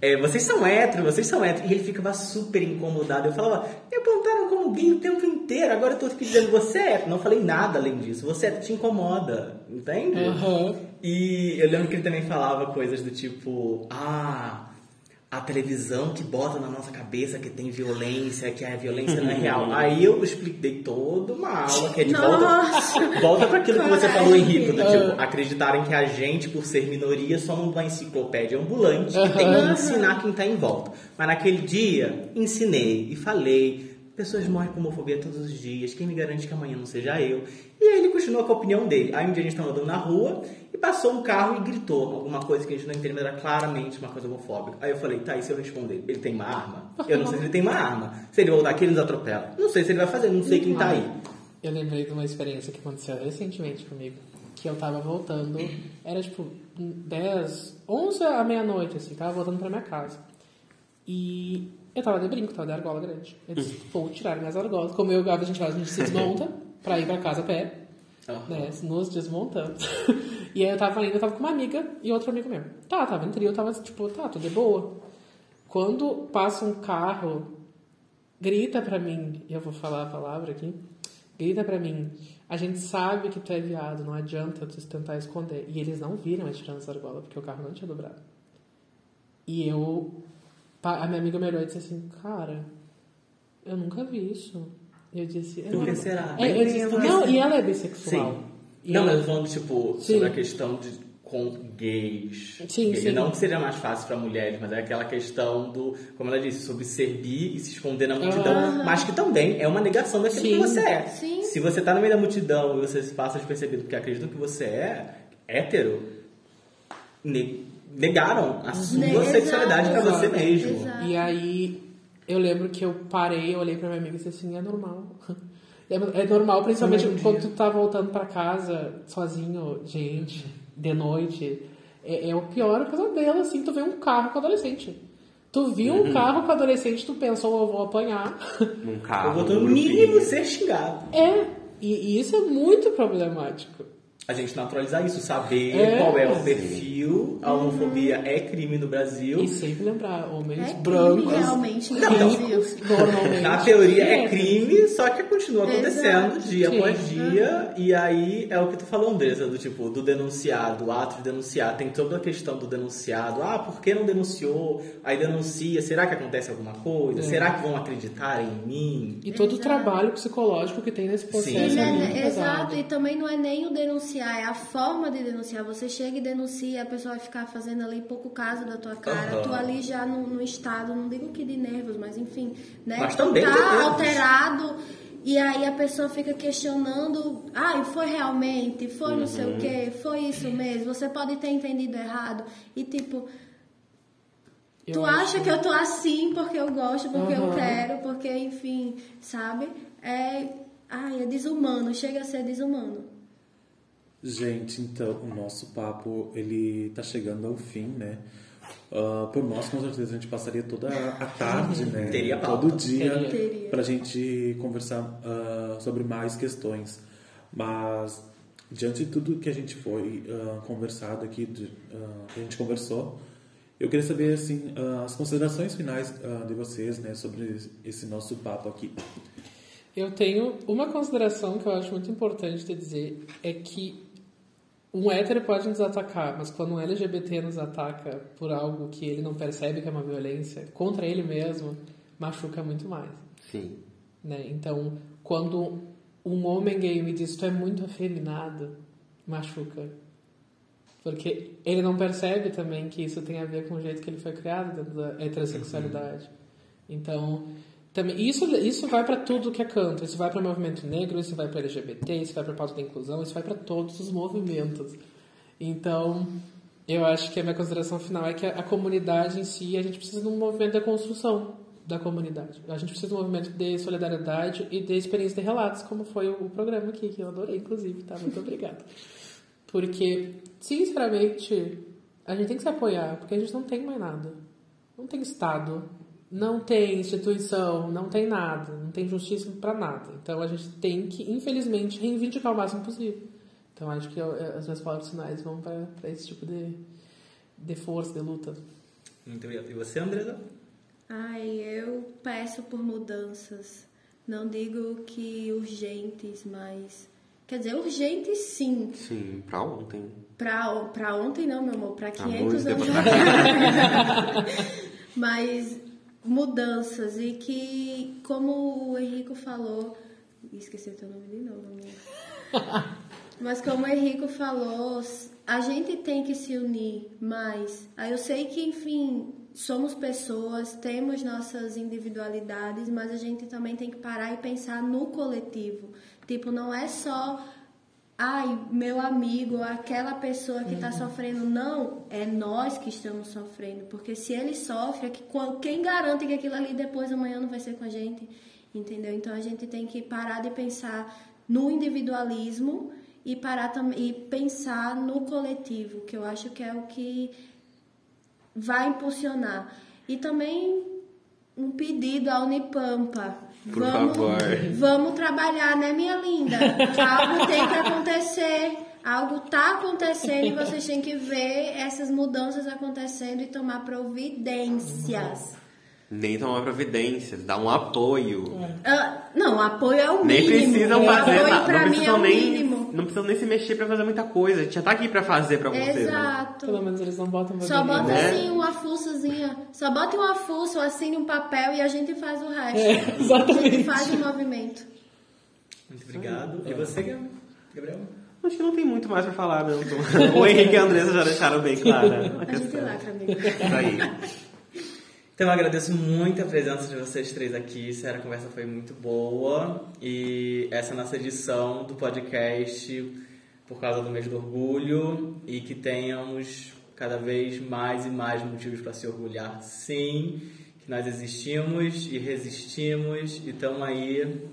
é, vocês são héteros, vocês são héteros. E ele ficava super incomodado. Eu falava, me apontaram como gay o tempo inteiro, agora eu tô aqui dizendo, você é hétero. Não falei nada além disso, você é hétero, te incomoda, entende? Aham. E eu lembro que ele também falava coisas do tipo, ah, a televisão que bota na nossa cabeça que tem violência, que a violência não é real. Aí eu expliquei toda uma aula que é de Nossa! *laughs* volta, volta para aquilo que você falou, Henrique, do tipo, acreditarem que a gente, por ser minoria, somos uma enciclopédia ambulante que tem que ensinar quem tá em volta. Mas naquele dia, ensinei e falei. Pessoas morrem com homofobia todos os dias. Quem me garante que amanhã não seja eu? E aí ele continuou com a opinião dele. Aí um dia a gente estava andando na rua passou um carro e gritou alguma coisa que a gente não entendeu, era claramente uma coisa homofóbica. Aí eu falei, tá, e se eu responder? Ele tem uma arma? Eu não sei se ele tem uma arma. Se ele voltar aqui, ele nos atropela. Não sei se ele vai fazer, não sei quem tá aí. Eu lembrei de uma experiência que aconteceu recentemente comigo. Que eu tava voltando, era tipo 10, 11 à meia-noite, assim, tava voltando pra minha casa. E eu tava de brinco, tava de argola grande. Eu disse, vou tirar minhas argolas. Como eu a gente faz, a gente se desmonta pra ir pra casa a pé, né? Nos desmontamos. *laughs* e aí eu tava indo, eu tava com uma amiga e outro amigo meu. Tá, tava em trio, tava tipo, tá, tudo de boa. Quando passa um carro, grita pra mim, e eu vou falar a palavra aqui, grita pra mim. A gente sabe que tu é viado, não adianta tu tentar esconder. E eles não viram a tirando essa argola, porque o carro não tinha dobrado. E eu. A minha amiga me olhou e disse assim: Cara, eu nunca vi isso. Eu disse: Por que "É, será? É, eu disse, não, e ela é bissexual. Sim. E não, ela- mas eu falando, tipo, Sim. sobre a questão de com gays. Sim, Gay. sim. Não que seja mais fácil pra mulheres, mas é aquela questão do, como ela disse, sobre ser bi e se esconder na multidão, Aham. mas que também é uma negação daquilo Sim. que você é. Sim. Se você tá no meio da multidão e você se passa despercebido porque acreditam que você é hétero, ne- negaram a sua Ne- sexualidade pra exato, você mesmo. exato. E aí eu lembro que eu parei, eu olhei pra minha amiga e disse assim, é normal. *laughs* É, é normal, principalmente um quando dia. tu tá voltando pra casa sozinho, gente, de noite. É, é o pior pesadelo, assim, tu vê um carro com adolescente. Tu viu Uhum. um carro com adolescente, tu pensou, eu vou apanhar. *laughs* Num carro. Eu vou, no um mínimo, ser xingado. É, e, e isso é muito problemático. A gente naturalizar isso, saber É. qual é o perfil. A homofobia é crime no Brasil. E sempre lembrar, homens É crime brancos, realmente no Não. Brasil. normalmente. Na teoria é crime, só que continua acontecendo Exato. dia Sim. após dia. E aí é o que tu falou, Andressa, do tipo, do denunciado, o ato de denunciar. Tem toda a questão do denunciado. Ah, por que não denunciou? Aí denuncia. Será que acontece alguma coisa? É. Será que vão acreditar em mim? E todo o Exato. trabalho psicológico que tem nesse processo. Sim. é E é- muito pesado. exato, e também não é nem o denunciar, é a forma de denunciar. Você chega e denuncia, a pessoa vai ficar fazendo ali pouco caso da tua cara. Aham. Tu ali já no, no estado, não digo que de nervos, mas enfim, né? Mas tu também tá alterado. E aí a pessoa fica questionando, ah, foi realmente, foi não sei Uhum. o que, foi isso mesmo, você pode ter entendido errado. E tipo, Eu tu acho- acha que eu tô assim porque eu gosto, porque eu Aham. quero, porque, enfim, sabe? É, ai, é desumano, chega a ser desumano. Gente, então, o nosso papo, ele tá chegando ao fim, né? Ah, por nós, com certeza, a gente passaria toda a tarde, né? *laughs* Teria pauta. Todo dia Teria. Teria. pra gente conversar ah, sobre mais questões. Mas, diante de tudo que a gente foi ah, conversado aqui, de- que a gente conversou, eu queria saber, assim, as considerações finais de vocês, né? Sobre esse nosso papo aqui. Eu tenho uma consideração que eu acho muito importante de dizer é que um hétero pode nos atacar, mas quando um LGBT nos ataca por algo que ele não percebe que é uma violência contra ele mesmo, machuca muito mais, Sim. né? Então, quando um homem gay me diz tu é muito afeminado, machuca. Porque ele não percebe também que isso tem a ver com o jeito que ele foi criado dentro da heterossexualidade. Então, também isso isso vai para tudo que é canto. Isso vai para o movimento negro, isso vai para LGBT, isso vai para a pauta da inclusão, isso vai para todos os movimentos. Então, eu acho que a minha consideração final é que a, a comunidade em si, a gente precisa de um movimento de construção da comunidade. A gente precisa de um movimento de solidariedade e de experiência de relatos, como foi o, o programa aqui, que eu adorei, inclusive, tá? Muito obrigada. Porque, sinceramente, a gente tem que se apoiar, porque a gente não tem mais nada. Não tem Estado, não tem instituição, não tem nada, não tem justiça para nada. Então a gente tem que, infelizmente, reivindicar o máximo possível. Então acho que eu- as minhas palavras finais vão para esse tipo de, de força, de luta. Muito obrigado. E você, Andressa? Ai, eu peço por mudanças. Não digo que urgentes, mas. Quer dizer, urgentes sim. Sim, pra ontem. Pra, pra ontem não, meu amor, pra Há 500 muitos anos atrás. *laughs* Mas mudanças e que, como o Henrico falou, esqueci teu nome de novo, amor. *laughs* Mas como o Henrico falou, a gente tem que se unir mais. Aí eu sei que, enfim, somos pessoas, temos nossas individualidades, mas a gente também tem que parar e pensar no coletivo. Tipo, não é só ai, meu amigo, aquela pessoa que está sofrendo. Não, é nós que estamos sofrendo. Porque se ele sofre, é que quem garante que aquilo ali depois amanhã não vai ser com a gente? Entendeu? Então a gente tem que parar de pensar no individualismo e parar e pensar no coletivo, que eu acho que é o que vai impulsionar. E também um pedido à Unipampa. Por vamos, favor. Vamos trabalhar, né, minha linda? Algo tem que acontecer. Algo tá acontecendo e vocês têm que ver essas mudanças acontecendo e tomar providências. Nem tomar providências, dar um apoio. Ah, não, apoio é o Nem mínimo. precisam fazer apoio Não mim é precisam, o nem, mínimo. Não precisam nem se mexer pra fazer muita coisa. A gente já tá aqui pra fazer pra vocês. né? Exato. Pelo menos eles não botam Só bota Né? assim uma fuçazinha. Só bota uma fuça, assine um papel e a gente faz o resto. É, A gente exatamente. faz o movimento. Muito obrigado. E você, Gabriel? Acho que não tem muito mais pra falar, não. *laughs* O Henrique e a Andressa já deixaram bem clara a A gente questão. lacra, amigo. Isso aí. Então eu agradeço muito a presença de vocês três aqui. Sério, a conversa foi muito boa. E essa é a nossa edição do podcast por causa do mês do orgulho. E que tenhamos cada vez mais e mais motivos para se orgulhar, sim. Que nós existimos e resistimos e estamos aí.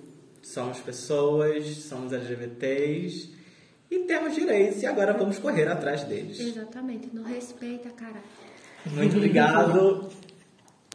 Somos pessoas, somos LGBTs e temos direitos. E agora vamos correr atrás deles. Exatamente. Não respeita, caralho. Muito obrigado *laughs*